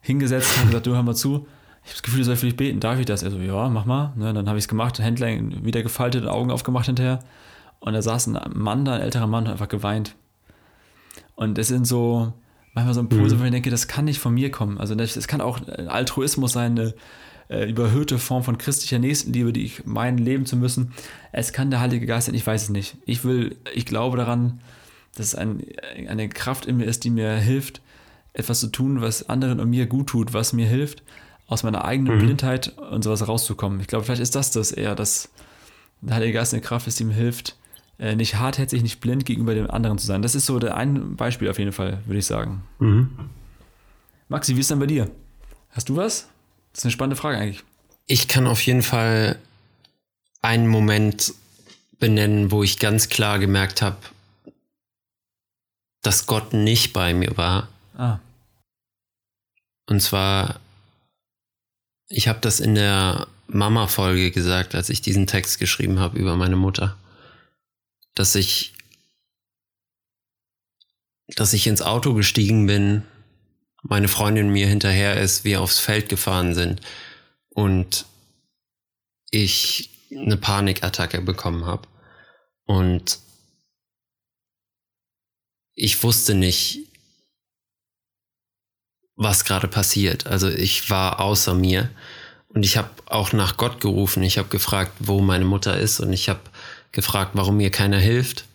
hingesetzt und gesagt, du hör mal zu. Ich habe das Gefühl, du sollst für dich beten. Darf ich das? Er so, ja, mach mal. Ne, dann habe ich es gemacht, Händler wieder gefaltet, Augen aufgemacht hinterher. Und da saß ein Mann da, ein älterer Mann, und einfach geweint. Und das sind so, manchmal so Impulse, mhm. wo ich denke, das kann nicht von mir kommen. Also das, kann auch Altruismus sein, eine äh, überhöhte Form von christlicher Nächstenliebe, die ich meinen, leben zu müssen. Es kann der Heilige Geist sein, ich weiß es nicht. Ich will, ich glaube daran, dass es ein, eine Kraft in mir ist, die mir hilft, etwas zu tun, was anderen und mir gut tut, was mir hilft, aus meiner eigenen mhm. Blindheit und sowas rauszukommen. Ich glaube, vielleicht ist das das eher, dass der Heilige Geist eine Kraft ist, die mir hilft, äh, nicht hartherzig, nicht blind gegenüber dem anderen zu sein. Das ist so der ein Beispiel auf jeden Fall, würde ich sagen. Mhm. Maxi, wie ist denn bei dir? Hast du was? Das ist eine spannende Frage eigentlich. Ich kann auf jeden Fall einen Moment benennen, wo ich ganz klar gemerkt habe, dass Gott nicht bei mir war. Ah. Und zwar, ich habe das in der Mama-Folge gesagt, als ich diesen Text geschrieben habe über meine Mutter dass ich, dass ich ins Auto gestiegen bin, meine Freundin mir hinterher ist, wir aufs Feld gefahren sind und ich eine Panikattacke bekommen habe. Und ich wusste nicht, was gerade passiert. Also ich war außer mir und ich habe auch nach Gott gerufen. Ich habe gefragt, wo meine Mutter ist und ich habe gefragt, warum mir keiner hilft.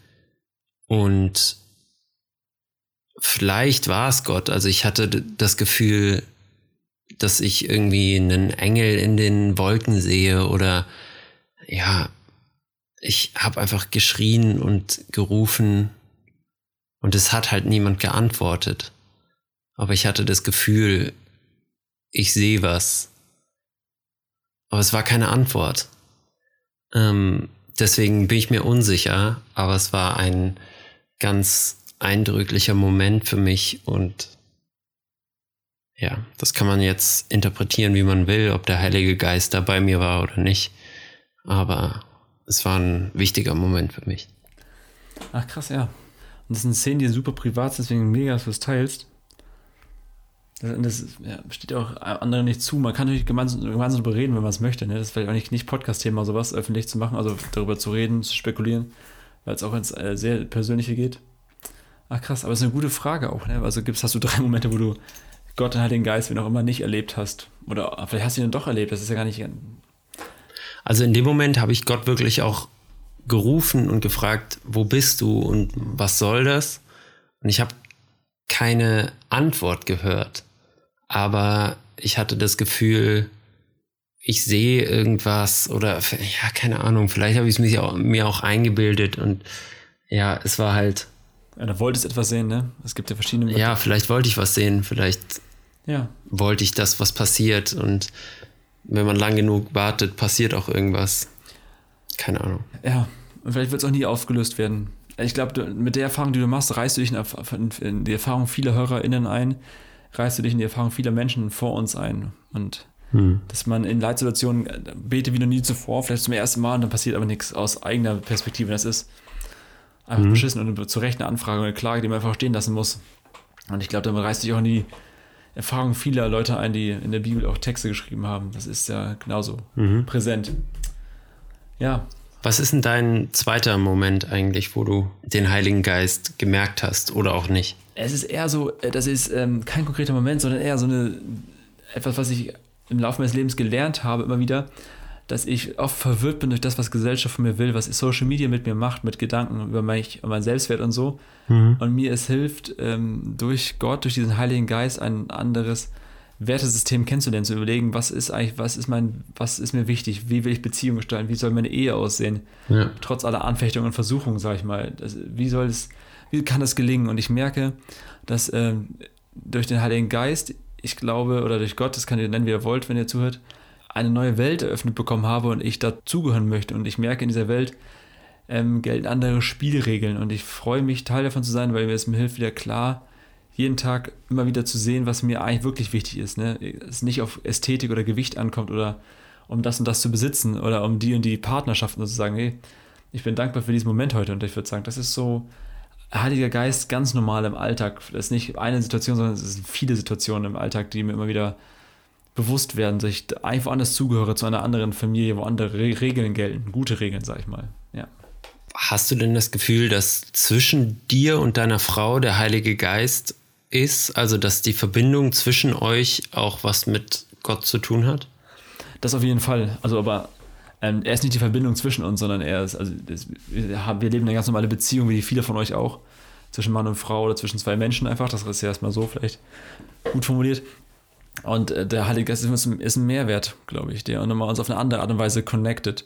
Und vielleicht war es Gott. Also ich hatte das Gefühl, dass ich irgendwie einen Engel in den Wolken sehe oder ja, ich habe einfach geschrien und gerufen und es hat halt niemand geantwortet. Aber ich hatte das Gefühl, ich sehe was. Aber es war keine Antwort. Ähm, deswegen bin ich mir unsicher, aber es war ein ganz eindrücklicher Moment für mich und ja, das kann man jetzt interpretieren, wie man will, ob der Heilige Geist da bei mir war oder nicht. Aber es war ein wichtiger Moment für mich. Ach krass, ja. Und das sind Szenen, die super privat sind, deswegen mega, dass du es teilst. Das, ja, steht auch anderen nicht zu. Man kann natürlich gemeinsam, gemeinsam darüber reden, wenn man es möchte. Ne? Das ist vielleicht auch nicht, nicht Podcast-Thema, sowas öffentlich zu machen, also darüber zu reden, zu spekulieren, weil es auch ins äh, sehr Persönliche geht. Ach krass, aber es ist eine gute Frage auch. Ne? Also gibt's, hast du drei Momente, wo du Gott und halt den Geist, wie auch immer, nicht erlebt hast. Oder vielleicht hast du ihn dann doch erlebt, das ist ja gar nicht. Also in dem Moment habe ich Gott wirklich auch gerufen und gefragt, wo bist du und was soll das? Und ich habe keine Antwort gehört. Aber ich hatte das Gefühl, ich sehe irgendwas oder ja, keine Ahnung, vielleicht habe ich es mir auch, mir auch eingebildet und ja, es war halt ja, da wolltest etwas sehen, ne? Es gibt ja verschiedene. Ja, vielleicht wollte ich was sehen, vielleicht ja. wollte ich das, was passiert. Und wenn man lang genug wartet, passiert auch irgendwas. Keine Ahnung. Ja, und vielleicht wird es auch nie aufgelöst werden. Ich glaube, mit der Erfahrung, die du machst, reißt du dich in die Erfahrung vieler HörerInnen ein, reißt du dich in die Erfahrung vieler Menschen vor uns ein. Und hm. dass man in Leitsituationen betet wie noch nie zuvor, vielleicht zum ersten Mal, und dann passiert aber nichts aus eigener Perspektive. Das ist einfach mhm. beschissen und zu Recht eine Anfrage oder eine Klage, die man einfach stehen lassen muss. Und ich glaube, damit reißt sich auch in die Erfahrung vieler Leute ein, die in der Bibel auch Texte geschrieben haben. Das ist ja genauso mhm. präsent. Ja. Was ist denn dein zweiter Moment eigentlich, wo du den Heiligen Geist gemerkt hast oder auch nicht? Es ist eher so, äh, das ist ähm, kein konkreter Moment, sondern eher so eine etwas, was ich im Laufe meines Lebens gelernt habe, immer wieder, dass ich oft verwirrt bin durch das, was Gesellschaft von mir will, was Social Media mit mir macht, mit Gedanken über mich, über meinen Selbstwert und so. Mhm. Und mir es hilft, ähm, durch Gott, durch diesen Heiligen Geist ein anderes Wertesystem kennenzulernen, zu überlegen, was ist eigentlich, was ist mein, was ist mir wichtig, wie will ich Beziehungen gestalten, wie soll meine Ehe aussehen, ja. trotz aller Anfechtungen und Versuchungen, sage ich mal. Das, wie soll es, wie kann das gelingen? Und ich merke, dass ähm, durch den Heiligen Geist, ich glaube, oder durch Gott, das kann ihr nennen, wie ihr wollt, wenn ihr zuhört, eine neue Welt eröffnet bekommen habe und ich dazugehören möchte. Und ich merke, in dieser Welt ähm, gelten andere Spielregeln. Und ich freue mich, Teil davon zu sein, weil mir es mir hilft, wieder klar, jeden Tag immer wieder zu sehen, was mir eigentlich wirklich wichtig ist. Ne? Es nicht auf Ästhetik oder Gewicht ankommt oder um das und das zu besitzen oder um die und die Partnerschaften sozusagen. Hey, ich bin dankbar für diesen Moment heute und ich würde sagen, das ist so Heiliger Geist ganz normal im Alltag. Das ist nicht eine Situation, sondern es sind viele Situationen im Alltag, die mir immer wieder bewusst werden, dass ich einfach anders zugehöre zu einer anderen Familie, wo andere Regeln gelten, gute Regeln, sag ich mal. Ja. Hast du denn das Gefühl, dass zwischen dir und deiner Frau der Heilige Geist ist, also dass die Verbindung zwischen euch auch was mit Gott zu tun hat? Das auf jeden Fall. Also, aber ähm, er ist nicht die Verbindung zwischen uns, sondern er ist, also das, wir, leben eine ganz normale Beziehung, wie viele von euch auch, zwischen Mann und Frau oder zwischen zwei Menschen einfach. Das ist ja erstmal so vielleicht gut formuliert. Und äh, der Heilige Geist ist, ist ein Mehrwert, glaube ich, der uns auf eine andere Art und Weise connected.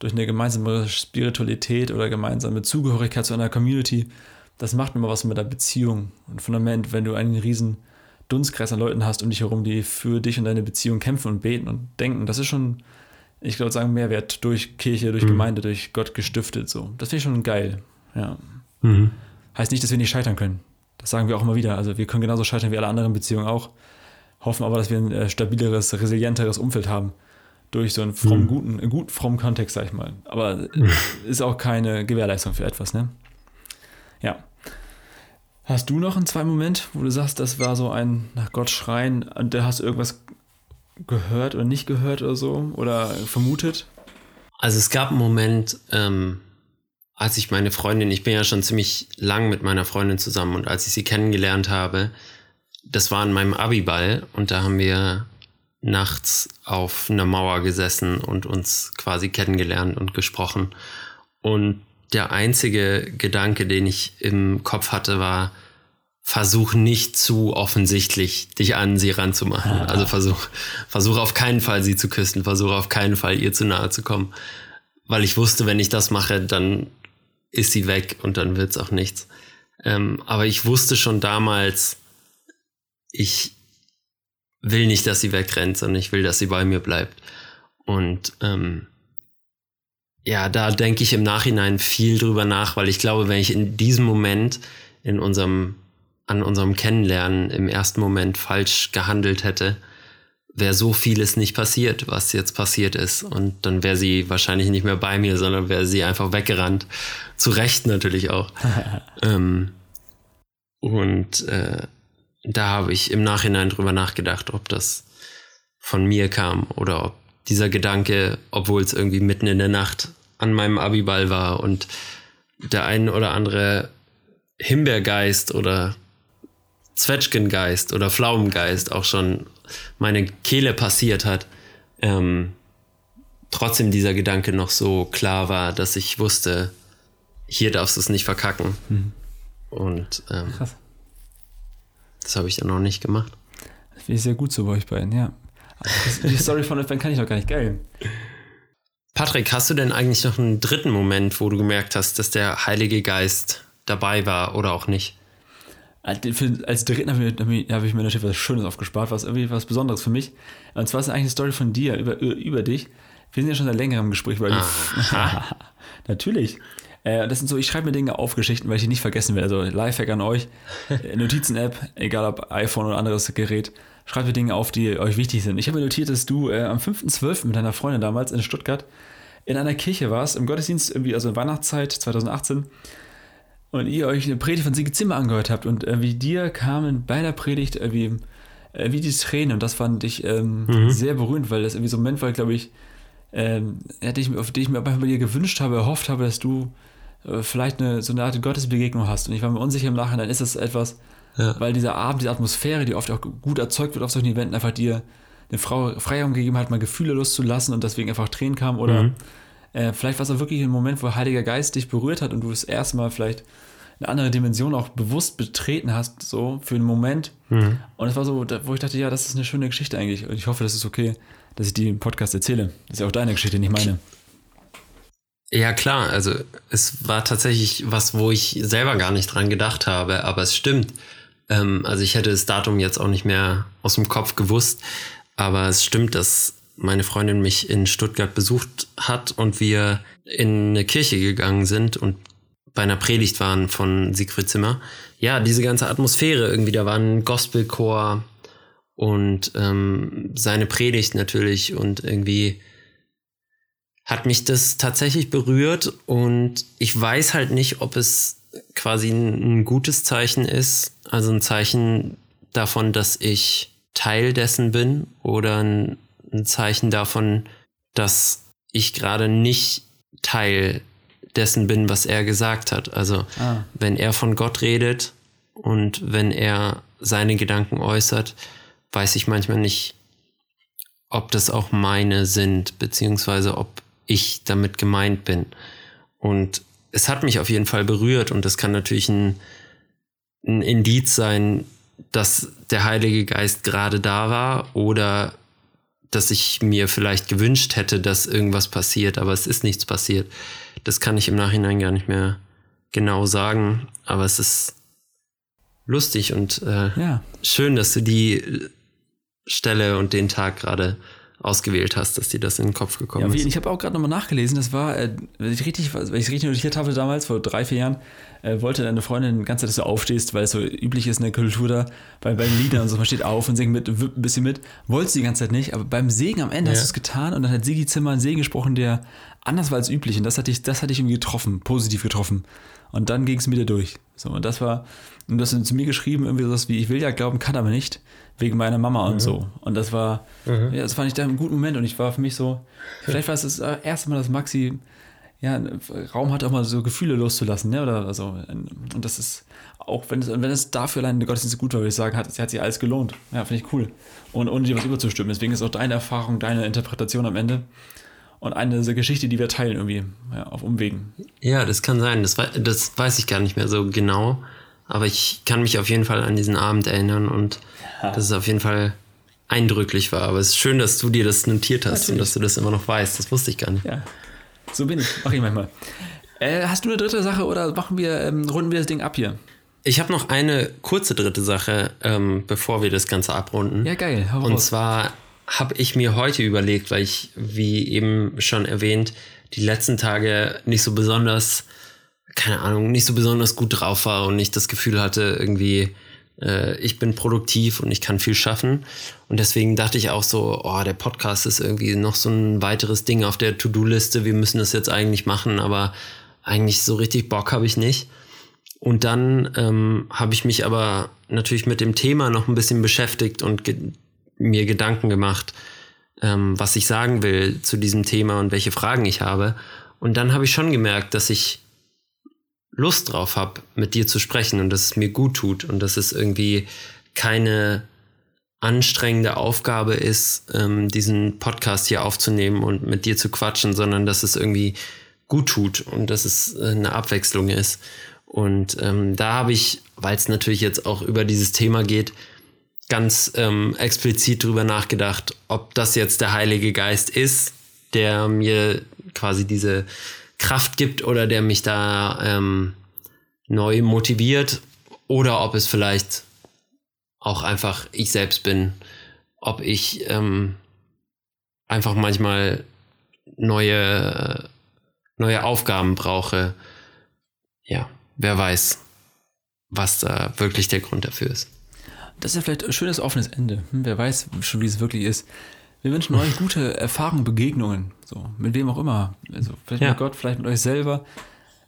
Durch eine gemeinsame Spiritualität oder gemeinsame Zugehörigkeit zu einer Community. Das macht immer was mit der Beziehung. Und Fundament, wenn du einen riesen Dunstkreis an Leuten hast um dich herum, die für dich und deine Beziehung kämpfen und beten und denken, das ist schon, ich glaube, sagen Mehrwert durch Kirche, durch mhm. Gemeinde, durch Gott gestiftet. So. Das finde ich schon geil. Ja. Mhm. Heißt nicht, dass wir nicht scheitern können. Das sagen wir auch immer wieder. Also wir können genauso scheitern wie alle anderen Beziehungen auch hoffen aber, dass wir ein äh, stabileres, resilienteres Umfeld haben. Durch so einen fromm, mhm. guten, guten, frommen Kontext, sag ich mal. Aber ist auch keine Gewährleistung für etwas, ne? Ja. Hast du noch einen zweiten Moment, wo du sagst, das war so ein nach Gott schreien und da hast du irgendwas gehört oder nicht gehört oder so oder vermutet? Also es gab einen Moment, ähm, als ich meine Freundin, ich bin ja schon ziemlich lang mit meiner Freundin zusammen und als ich sie kennengelernt habe, das war an meinem Abiball und da haben wir nachts auf einer Mauer gesessen und uns quasi kennengelernt und gesprochen. Und der einzige Gedanke, den ich im Kopf hatte, war, versuch nicht zu offensichtlich dich an sie ranzumachen. Also versuch, versuch auf keinen Fall sie zu küssen, versuch auf keinen Fall ihr zu nahe zu kommen. Weil ich wusste, wenn ich das mache, dann ist sie weg und dann wird's auch nichts. Ähm, aber ich wusste schon damals, ich will nicht, dass sie wegrennt, sondern ich will, dass sie bei mir bleibt. Und ähm, ja, da denke ich im Nachhinein viel drüber nach, weil ich glaube, wenn ich in diesem Moment in unserem an unserem Kennenlernen im ersten Moment falsch gehandelt hätte, wäre so vieles nicht passiert, was jetzt passiert ist. Und dann wäre sie wahrscheinlich nicht mehr bei mir, sondern wäre sie einfach weggerannt. Zu Recht natürlich auch. ähm, und äh, da habe ich im Nachhinein drüber nachgedacht, ob das von mir kam oder ob dieser Gedanke, obwohl es irgendwie mitten in der Nacht an meinem Abiball war und der ein oder andere Himbeergeist oder Zwetschgengeist oder Pflaumengeist auch schon meine Kehle passiert hat, ähm, trotzdem dieser Gedanke noch so klar war, dass ich wusste, hier darfst du es nicht verkacken. Mhm. Und ähm, das habe ich dann noch nicht gemacht. Das finde ich sehr gut so bei euch beiden, ja. Die Story von Advent kann ich noch gar nicht geil. Patrick, hast du denn eigentlich noch einen dritten Moment, wo du gemerkt hast, dass der Heilige Geist dabei war oder auch nicht? Als dritten habe ich, hab ich mir natürlich was Schönes aufgespart, was irgendwie was Besonderes für mich. Und zwar ist es eigentlich eine Story von dir, über, über dich. Wir sind ja schon seit längerem Gespräch, weil ah. natürlich. Äh, das sind so, ich schreibe mir Dinge auf Geschichten, weil ich die nicht vergessen will. Also Lifehack an euch, äh, Notizen-App, egal ob iPhone oder anderes Gerät, schreibt mir Dinge auf, die euch wichtig sind. Ich habe mir notiert, dass du äh, am 5.12. mit deiner Freundin damals in Stuttgart in einer Kirche warst, im Gottesdienst, irgendwie, also in Weihnachtszeit 2018 und ihr euch eine Predigt von Sigi Zimmer angehört habt und äh, wie dir kamen bei der Predigt irgendwie äh, wie die Tränen und das fand ich ähm, mhm. sehr berührend, weil das irgendwie so ein Moment war, glaube ich, ähm, ich, auf die ich mir bei dir gewünscht habe, erhofft habe, dass du äh, vielleicht eine, so eine Art Gottesbegegnung hast. Und ich war mir unsicher im Nachhinein, ist das etwas, ja. weil dieser Abend, diese Atmosphäre, die oft auch gut erzeugt wird auf solchen Eventen, einfach dir eine Frau Freiraum gegeben hat, mal Gefühle loszulassen und deswegen einfach Tränen kam oder mhm. äh, vielleicht war es auch wirklich ein Moment, wo Heiliger Geist dich berührt hat und du das erste Mal vielleicht eine andere Dimension auch bewusst betreten hast, so für einen Moment. Mhm. Und es war so, wo ich dachte, ja, das ist eine schöne Geschichte eigentlich. Und ich hoffe, das ist okay, dass ich die im Podcast erzähle. Das ist ja auch deine Geschichte, nicht meine. Ja, klar. Also, es war tatsächlich was, wo ich selber gar nicht dran gedacht habe, aber es stimmt. Ähm, also, ich hätte das Datum jetzt auch nicht mehr aus dem Kopf gewusst, aber es stimmt, dass meine Freundin mich in Stuttgart besucht hat und wir in eine Kirche gegangen sind und bei einer Predigt waren von Siegfried Zimmer. Ja, diese ganze Atmosphäre irgendwie, da war ein Gospelchor und ähm, seine Predigt natürlich und irgendwie hat mich das tatsächlich berührt und ich weiß halt nicht, ob es quasi ein, ein gutes Zeichen ist, also ein Zeichen davon, dass ich Teil dessen bin oder ein, ein Zeichen davon, dass ich gerade nicht Teil dessen bin, was er gesagt hat. Also ah. wenn er von Gott redet und wenn er seine Gedanken äußert, weiß ich manchmal nicht, ob das auch meine sind, beziehungsweise ob ich damit gemeint bin. Und es hat mich auf jeden Fall berührt und das kann natürlich ein, ein Indiz sein, dass der Heilige Geist gerade da war oder dass ich mir vielleicht gewünscht hätte, dass irgendwas passiert, aber es ist nichts passiert. Das kann ich im Nachhinein gar nicht mehr genau sagen, aber es ist lustig und äh, ja. schön, dass du die Stelle und den Tag gerade ausgewählt hast, dass dir das in den Kopf gekommen ja, ist. Ich habe auch gerade nochmal nachgelesen, das war, äh, wenn ich richtig, wenn ich richtig notiert habe damals, vor drei, vier Jahren, äh, wollte deine Freundin die ganze Zeit, dass du aufstehst, weil es so üblich ist in der Kultur da, bei, beim Liedern und so, man steht auf und singt mit, wippt ein bisschen mit. Wollte sie die ganze Zeit nicht, aber beim Segen am Ende ja. hast du es getan und dann hat Sigi Zimmer einen Segen gesprochen, der anders war als üblich und das hatte ich, das hatte ich irgendwie getroffen, positiv getroffen. Und dann ging es wieder durch. So, und das war, und du hast zu mir geschrieben, irgendwie sowas wie, ich will ja glauben, kann aber nicht wegen meiner Mama und mhm. so. Und das war, mhm. ja, das fand ich da einen guten Moment und ich war für mich so, vielleicht war es das erste Mal, dass Maxi ja, Raum hat, auch mal so Gefühle loszulassen, ne? Oder so. Und das ist, auch wenn es, wenn es dafür allein der Gottesdienst gut war, würde ich sagen, hat, hat sich alles gelohnt. Ja, finde ich cool. Und ohne dir was überzustimmen. Deswegen ist auch deine Erfahrung, deine Interpretation am Ende und eine Geschichte, die wir teilen irgendwie, ja, auf Umwegen. Ja, das kann sein. Das, das weiß ich gar nicht mehr so genau. Aber ich kann mich auf jeden Fall an diesen Abend erinnern und ja. dass es auf jeden Fall eindrücklich war. Aber es ist schön, dass du dir das notiert hast Natürlich. und dass du das immer noch weißt. Das wusste ich gar nicht. Ja, so bin ich. Mach ich manchmal. Äh, hast du eine dritte Sache oder machen wir, ähm, runden wir das Ding ab hier? Ich habe noch eine kurze dritte Sache, ähm, bevor wir das Ganze abrunden. Ja, geil. Hau Und raus. zwar habe ich mir heute überlegt, weil ich, wie eben schon erwähnt, die letzten Tage nicht so besonders, keine Ahnung, nicht so besonders gut drauf war und nicht das Gefühl hatte, irgendwie, äh, ich bin produktiv und ich kann viel schaffen. Und deswegen dachte ich auch so, oh, der Podcast ist irgendwie noch so ein weiteres Ding auf der To-Do-Liste. Wir müssen das jetzt eigentlich machen, aber eigentlich so richtig Bock habe ich nicht. Und dann ähm, habe ich mich aber natürlich mit dem Thema noch ein bisschen beschäftigt und ge mir Gedanken gemacht, ähm, was ich sagen will zu diesem Thema und welche Fragen ich habe. Und dann habe ich schon gemerkt, dass ich Lust drauf habe, mit dir zu sprechen und dass es mir gut tut und dass es irgendwie keine anstrengende Aufgabe ist, ähm, diesen Podcast hier aufzunehmen und mit dir zu quatschen, sondern dass es irgendwie gut tut und dass es äh, eine Abwechslung ist. Und ähm, da habe ich, weil es natürlich jetzt auch über dieses Thema geht, ganz ähm, explizit drüber nachgedacht, ob das jetzt der Heilige Geist ist, der mir quasi diese Kraft gibt oder der mich da ähm, neu motiviert oder ob es vielleicht auch einfach ich selbst bin, ob ich ähm, einfach manchmal neue, neue Aufgaben brauche. Ja wer weiß, was da wirklich der Grund dafür ist. Das ist ja vielleicht ein schönes offenes Ende. Hm, wer weiß schon, wie es wirklich ist. Wir wünschen euch gute Erfahrungen, Begegnungen. So, mit wem auch immer. Also vielleicht ja. mit Gott, vielleicht mit euch selber.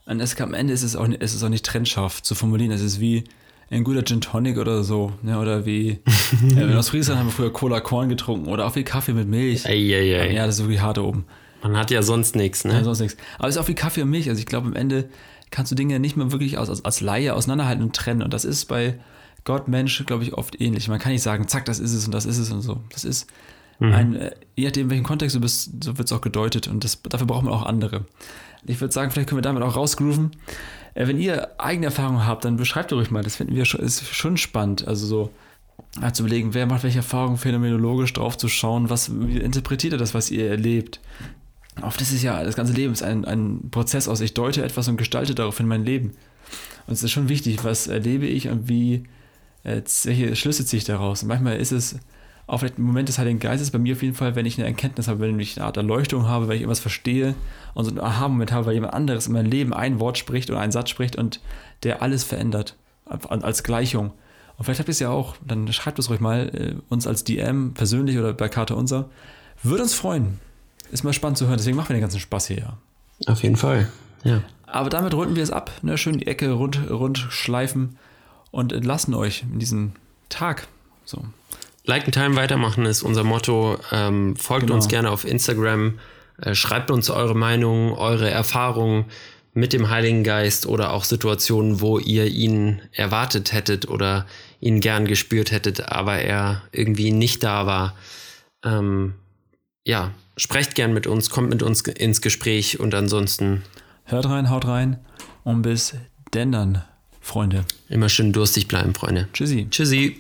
Und es, am Ende ist es, auch, ist es auch nicht trennscharf zu formulieren. Es ist wie ein guter Gin Tonic oder so. Ne? Oder wie äh, in Ostfriesland haben wir früher Cola Korn getrunken oder auch wie Kaffee mit Milch. Ei, ei, ei. Ja, das ist wirklich hart oben. Man hat ja sonst nichts, ne? Ja, sonst nichts. Aber es ist auch wie Kaffee und Milch. Also ich glaube, am Ende kannst du Dinge nicht mehr wirklich als, als, als Laie auseinanderhalten und trennen. Und das ist bei Gott, Mensch, glaube ich, oft ähnlich. Man kann nicht sagen, zack, das ist es und das ist es und so. Das ist mhm. ein, äh, je nachdem, in welchem Kontext du bist, so wird es auch gedeutet. Und das, dafür braucht man auch andere. Ich würde sagen, vielleicht können wir damit auch rausgrooven. Äh, wenn ihr eigene Erfahrungen habt, dann beschreibt ruhig mal. Das finden wir schon, ist schon spannend. Also so zu überlegen, wer macht welche Erfahrungen phänomenologisch drauf zu schauen, was wie interpretiert ihr das, was ihr erlebt oft ist es ja, das ganze Leben ist ein, ein Prozess aus, ich deute etwas und gestalte daraufhin mein Leben. Und es ist schon wichtig, was erlebe ich und wie, äh, welche Schlüsse ziehe ich daraus. Und manchmal ist es auch vielleicht ein Moment des Heiligen Geistes, bei mir auf jeden Fall, wenn ich eine Erkenntnis habe, wenn ich eine Art Erleuchtung habe, weil ich irgendwas verstehe und so einen Aha-Moment habe, weil jemand anderes in meinem Leben ein Wort spricht oder einen Satz spricht und der alles verändert, als Gleichung. Und vielleicht habt ihr es ja auch, dann schreibt es ruhig mal, äh, uns als DM persönlich oder bei Karte Unser. Würde uns freuen ist mal spannend zu hören. Deswegen machen wir den ganzen Spaß hier. Auf jeden Fall, ja. Aber damit runden wir es ab. Ne? Schön die Ecke rund, rund schleifen und entlassen euch in diesen Tag. So. Like and Time weitermachen ist unser Motto. Ähm, folgt genau. uns gerne auf Instagram. Äh, schreibt uns eure Meinung, eure Erfahrungen mit dem Heiligen Geist oder auch Situationen, wo ihr ihn erwartet hättet oder ihn gern gespürt hättet, aber er irgendwie nicht da war. Ähm, ja, sprecht gern mit uns, kommt mit uns ins Gespräch und ansonsten. Hört rein, haut rein und bis denn dann, Freunde. Immer schön durstig bleiben, Freunde. Tschüssi. Tschüssi.